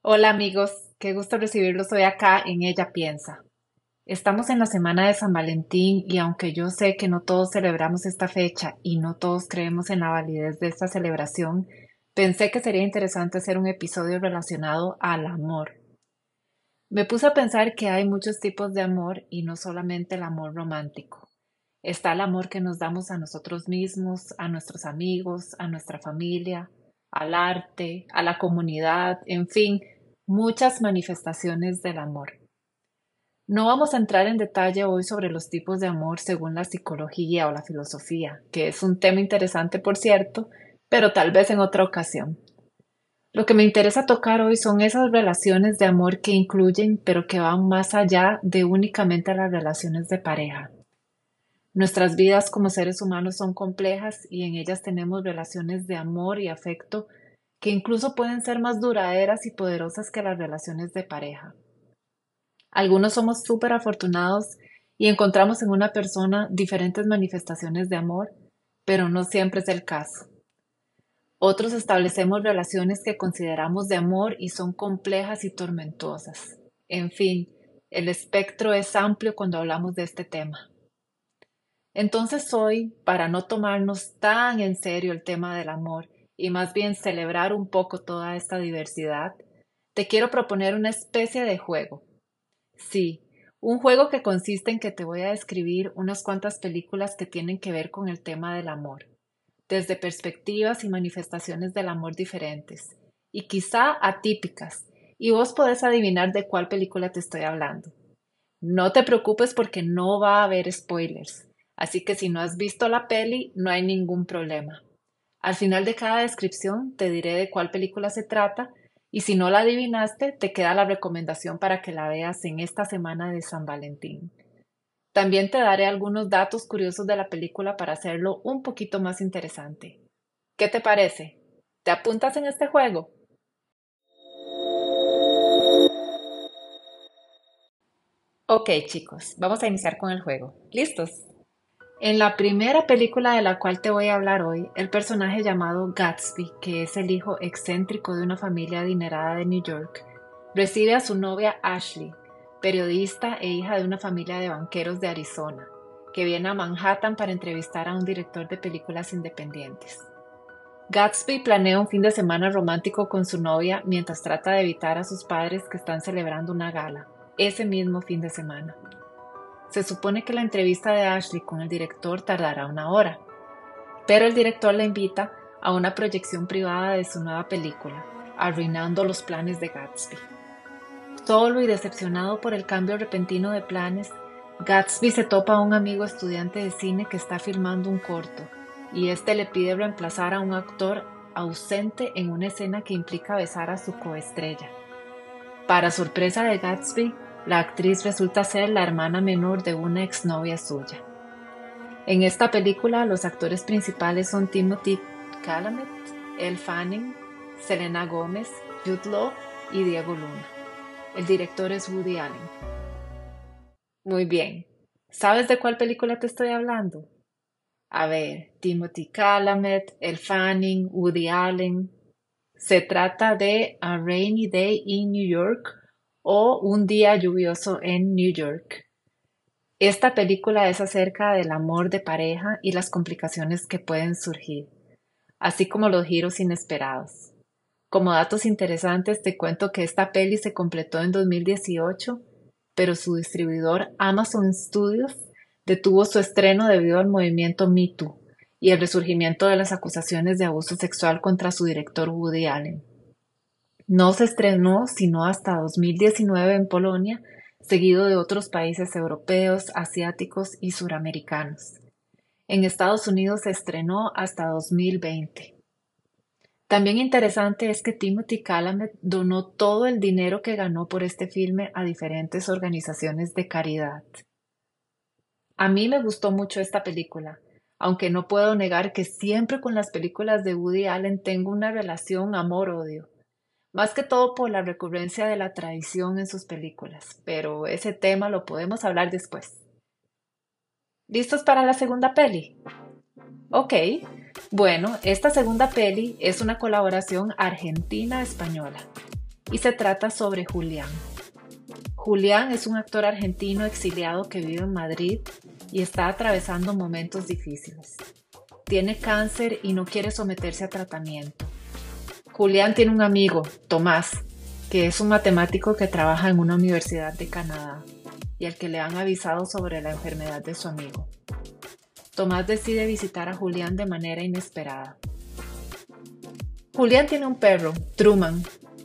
Hola amigos, qué gusto recibirlos hoy acá en Ella Piensa. Estamos en la semana de San Valentín y aunque yo sé que no todos celebramos esta fecha y no todos creemos en la validez de esta celebración, pensé que sería interesante hacer un episodio relacionado al amor. Me puse a pensar que hay muchos tipos de amor y no solamente el amor romántico. Está el amor que nos damos a nosotros mismos, a nuestros amigos, a nuestra familia, al arte, a la comunidad, en fin, muchas manifestaciones del amor. No vamos a entrar en detalle hoy sobre los tipos de amor según la psicología o la filosofía, que es un tema interesante, por cierto, pero tal vez en otra ocasión. Lo que me interesa tocar hoy son esas relaciones de amor que incluyen, pero que van más allá de únicamente las relaciones de pareja. Nuestras vidas como seres humanos son complejas y en ellas tenemos relaciones de amor y afecto que incluso pueden ser más duraderas y poderosas que las relaciones de pareja. Algunos somos súper afortunados y encontramos en una persona diferentes manifestaciones de amor, pero no siempre es el caso. Otros establecemos relaciones que consideramos de amor y son complejas y tormentosas. En fin, el espectro es amplio cuando hablamos de este tema. Entonces hoy, para no tomarnos tan en serio el tema del amor y más bien celebrar un poco toda esta diversidad, te quiero proponer una especie de juego. Sí, un juego que consiste en que te voy a describir unas cuantas películas que tienen que ver con el tema del amor, desde perspectivas y manifestaciones del amor diferentes, y quizá atípicas, y vos podés adivinar de cuál película te estoy hablando. No te preocupes porque no va a haber spoilers. Así que si no has visto la peli, no hay ningún problema. Al final de cada descripción te diré de cuál película se trata y si no la adivinaste, te queda la recomendación para que la veas en esta semana de San Valentín. También te daré algunos datos curiosos de la película para hacerlo un poquito más interesante. ¿Qué te parece? ¿Te apuntas en este juego? Ok chicos, vamos a iniciar con el juego. ¿Listos? En la primera película de la cual te voy a hablar hoy, el personaje llamado Gatsby, que es el hijo excéntrico de una familia adinerada de New York, recibe a su novia Ashley, periodista e hija de una familia de banqueros de Arizona, que viene a Manhattan para entrevistar a un director de películas independientes. Gatsby planea un fin de semana romántico con su novia mientras trata de evitar a sus padres que están celebrando una gala, ese mismo fin de semana. Se supone que la entrevista de Ashley con el director tardará una hora, pero el director la invita a una proyección privada de su nueva película, arruinando los planes de Gatsby. Solo y decepcionado por el cambio repentino de planes, Gatsby se topa a un amigo estudiante de cine que está filmando un corto, y este le pide reemplazar a un actor ausente en una escena que implica besar a su coestrella. Para sorpresa de Gatsby, la actriz resulta ser la hermana menor de una exnovia suya. En esta película los actores principales son Timothy Chalamet, Elle Fanning, Selena Gómez, Jude Law y Diego Luna. El director es Woody Allen. Muy bien. ¿Sabes de cuál película te estoy hablando? A ver, Timothy Chalamet, Elle Fanning, Woody Allen. Se trata de A Rainy Day in New York o Un día lluvioso en New York. Esta película es acerca del amor de pareja y las complicaciones que pueden surgir, así como los giros inesperados. Como datos interesantes te cuento que esta peli se completó en 2018, pero su distribuidor Amazon Studios detuvo su estreno debido al movimiento Me Too y el resurgimiento de las acusaciones de abuso sexual contra su director Woody Allen. No se estrenó sino hasta 2019 en Polonia, seguido de otros países europeos, asiáticos y suramericanos. En Estados Unidos se estrenó hasta 2020. También interesante es que Timothy Chalamet donó todo el dinero que ganó por este filme a diferentes organizaciones de caridad. A mí me gustó mucho esta película, aunque no puedo negar que siempre con las películas de Woody Allen tengo una relación amor-odio más que todo por la recurrencia de la tradición en sus películas, pero ese tema lo podemos hablar después. ¿Listos para la segunda peli? Ok, bueno, esta segunda peli es una colaboración argentina-española. y se trata sobre Julián. Julián es un actor argentino exiliado que vive en Madrid y está atravesando momentos difíciles. Tiene cáncer y no quiere someterse a tratamiento. Julián tiene un amigo, Tomás, que es un matemático que trabaja en una universidad de Canadá y al que le han avisado sobre la enfermedad de su amigo. Tomás decide visitar a Julián de manera inesperada. Julián tiene un perro, Truman.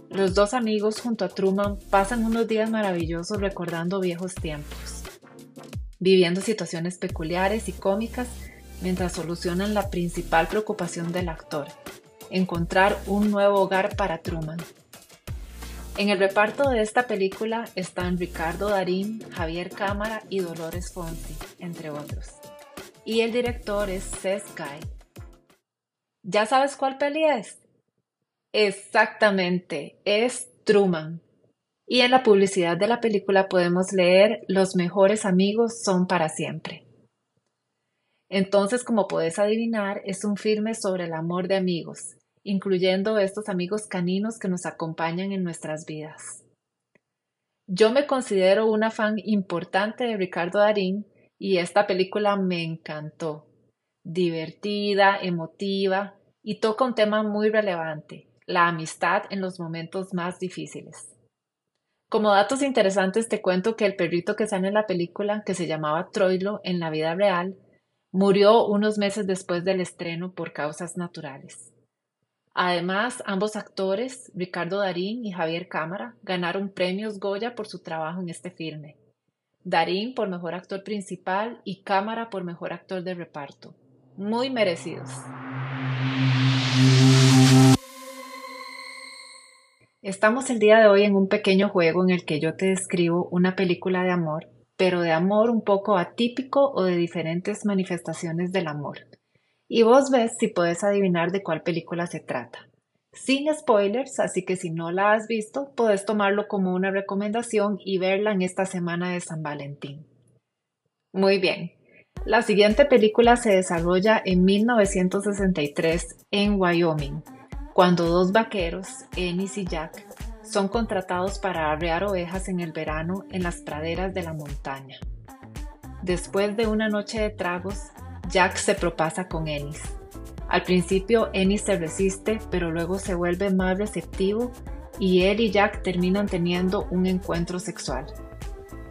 Los dos amigos junto a Truman pasan unos días maravillosos recordando viejos tiempos, viviendo situaciones peculiares y cómicas mientras solucionan la principal preocupación del actor, encontrar un nuevo hogar para Truman. En el reparto de esta película están Ricardo Darín, Javier Cámara y Dolores Fonsi, entre otros. Y el director es Seth Guy. ¿Ya sabes cuál peli es? Exactamente, es Truman. Y en la publicidad de la película podemos leer Los mejores amigos son para siempre. Entonces, como puedes adivinar, es un filme sobre el amor de amigos, incluyendo estos amigos caninos que nos acompañan en nuestras vidas. Yo me considero una fan importante de Ricardo Darín y esta película me encantó. Divertida, emotiva y toca un tema muy relevante, la amistad en los momentos más difíciles. Como datos interesantes te cuento que el perrito que sale en la película, que se llamaba Troilo en la vida real, murió unos meses después del estreno por causas naturales. Además, ambos actores, Ricardo Darín y Javier Cámara, ganaron premios Goya por su trabajo en este filme. Darín por mejor actor principal y Cámara por mejor actor de reparto. Muy merecidos. Estamos el día de hoy en un pequeño juego en el que yo te describo una película de amor, pero de amor un poco atípico o de diferentes manifestaciones del amor y vos ves si puedes adivinar de cuál película se trata. Sin spoilers, así que si no la has visto, puedes tomarlo como una recomendación y verla en esta semana de San Valentín. Muy bien. La siguiente película se desarrolla en 1963 en Wyoming, cuando dos vaqueros, Ennis y Jack, son contratados para arrear ovejas en el verano en las praderas de la montaña. Después de una noche de tragos, Jack se propasa con Ennis. Al principio Ennis se resiste, pero luego se vuelve más receptivo y él y Jack terminan teniendo un encuentro sexual.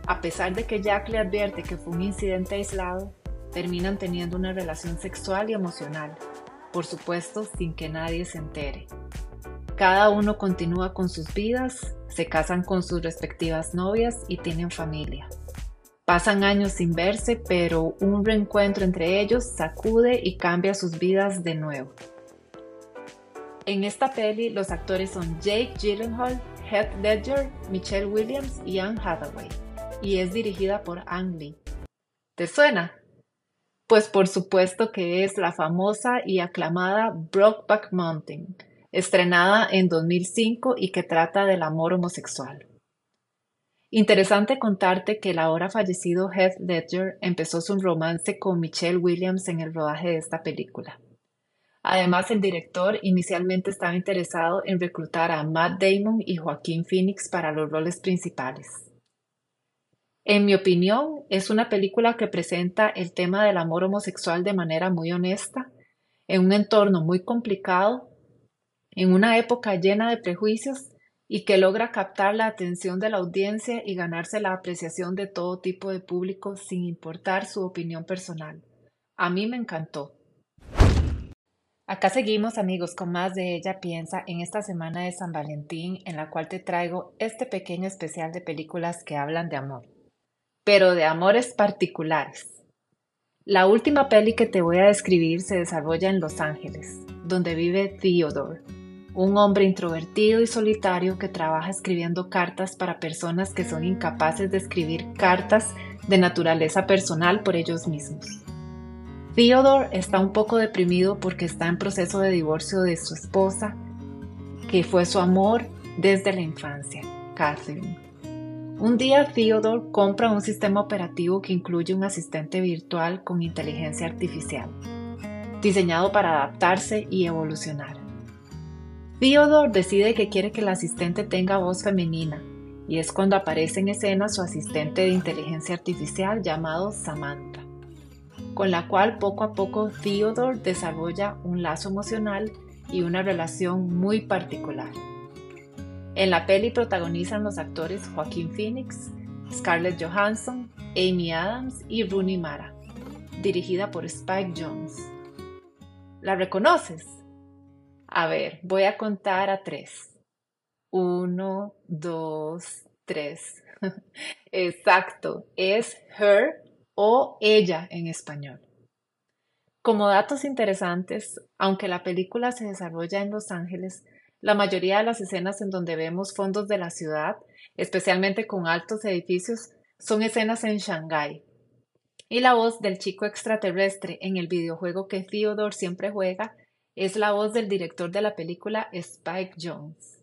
A pesar de que Jack le advierte que fue un incidente aislado, terminan teniendo una relación sexual y emocional, por supuesto sin que nadie se entere. Cada uno continúa con sus vidas, se casan con sus respectivas novias y tienen familia. Pasan años sin verse, pero un reencuentro entre ellos sacude y cambia sus vidas de nuevo. En esta peli los actores son Jake Gyllenhaal, Heath Ledger, Michelle Williams y Anne Hathaway, y es dirigida por Ang Lee. ¿Te suena? Pues por supuesto que es la famosa y aclamada Brokeback Mountain, estrenada en 2005 y que trata del amor homosexual. Interesante contarte que el ahora fallecido Heath Ledger empezó su romance con Michelle Williams en el rodaje de esta película. Además, el director inicialmente estaba interesado en reclutar a Matt Damon y Joaquín Phoenix para los roles principales. En mi opinión, es una película que presenta el tema del amor homosexual de manera muy honesta, en un entorno muy complicado, en una época llena de prejuicios y que logra captar la atención de la audiencia y ganarse la apreciación de todo tipo de público sin importar su opinión personal. A mí me encantó. Acá seguimos amigos con más de ella piensa en esta semana de San Valentín en la cual te traigo este pequeño especial de películas que hablan de amor, pero de amores particulares. La última peli que te voy a describir se desarrolla en Los Ángeles, donde vive Theodore, un hombre introvertido y solitario que trabaja escribiendo cartas para personas que son incapaces de escribir cartas de naturaleza personal por ellos mismos. Theodore está un poco deprimido porque está en proceso de divorcio de su esposa, que fue su amor desde la infancia, Catherine. Un día Theodore compra un sistema operativo que incluye un asistente virtual con inteligencia artificial, diseñado para adaptarse y evolucionar. Theodore decide que quiere que el asistente tenga voz femenina, y es cuando aparece en escena su asistente de inteligencia artificial llamado Samantha, con la cual poco a poco Theodore desarrolla un lazo emocional y una relación muy particular. En la peli protagonizan los actores Joaquín Phoenix, Scarlett Johansson, Amy Adams y Rooney Mara, dirigida por Spike Jones. ¿La reconoces? A ver, voy a contar a tres. Uno, dos, tres. Exacto, es her o ella en español. Como datos interesantes, aunque la película se desarrolla en Los Ángeles, la mayoría de las escenas en donde vemos fondos de la ciudad, especialmente con altos edificios, son escenas en Shanghái. Y la voz del chico extraterrestre en el videojuego que Theodore siempre juega es la voz del director de la película Spike Jones.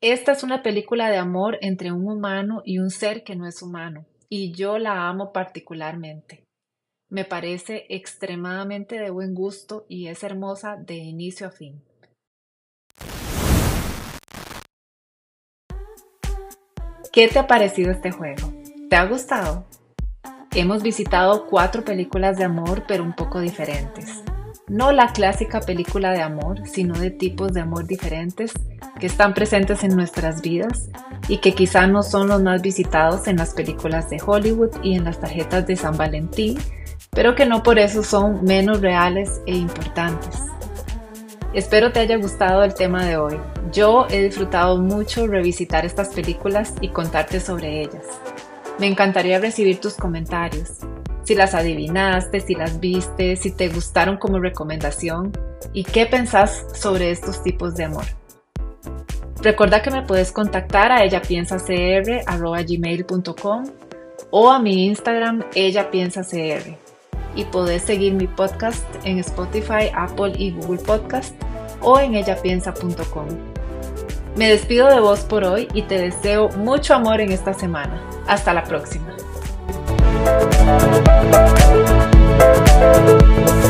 Esta es una película de amor entre un humano y un ser que no es humano, y yo la amo particularmente. Me parece extremadamente de buen gusto y es hermosa de inicio a fin. ¿Qué te ha parecido este juego? ¿Te ha gustado? Hemos visitado cuatro películas de amor pero un poco diferentes. No la clásica película de amor, sino de tipos de amor diferentes que están presentes en nuestras vidas y que quizá no son los más visitados en las películas de Hollywood y en las tarjetas de San Valentín, pero que no por eso son menos reales e importantes. Espero te haya gustado el tema de hoy. Yo he disfrutado mucho revisitar estas películas y contarte sobre ellas. Me encantaría recibir tus comentarios si las adivinaste, si las viste, si te gustaron como recomendación y qué pensás sobre estos tipos de amor. Recuerda que me puedes contactar a ellapiensacr.gmail.com o a mi Instagram ellapiensacr y podés seguir mi podcast en Spotify, Apple y Google Podcast o en ellapiensa.com. Me despido de vos por hoy y te deseo mucho amor en esta semana. Hasta la próxima. Thank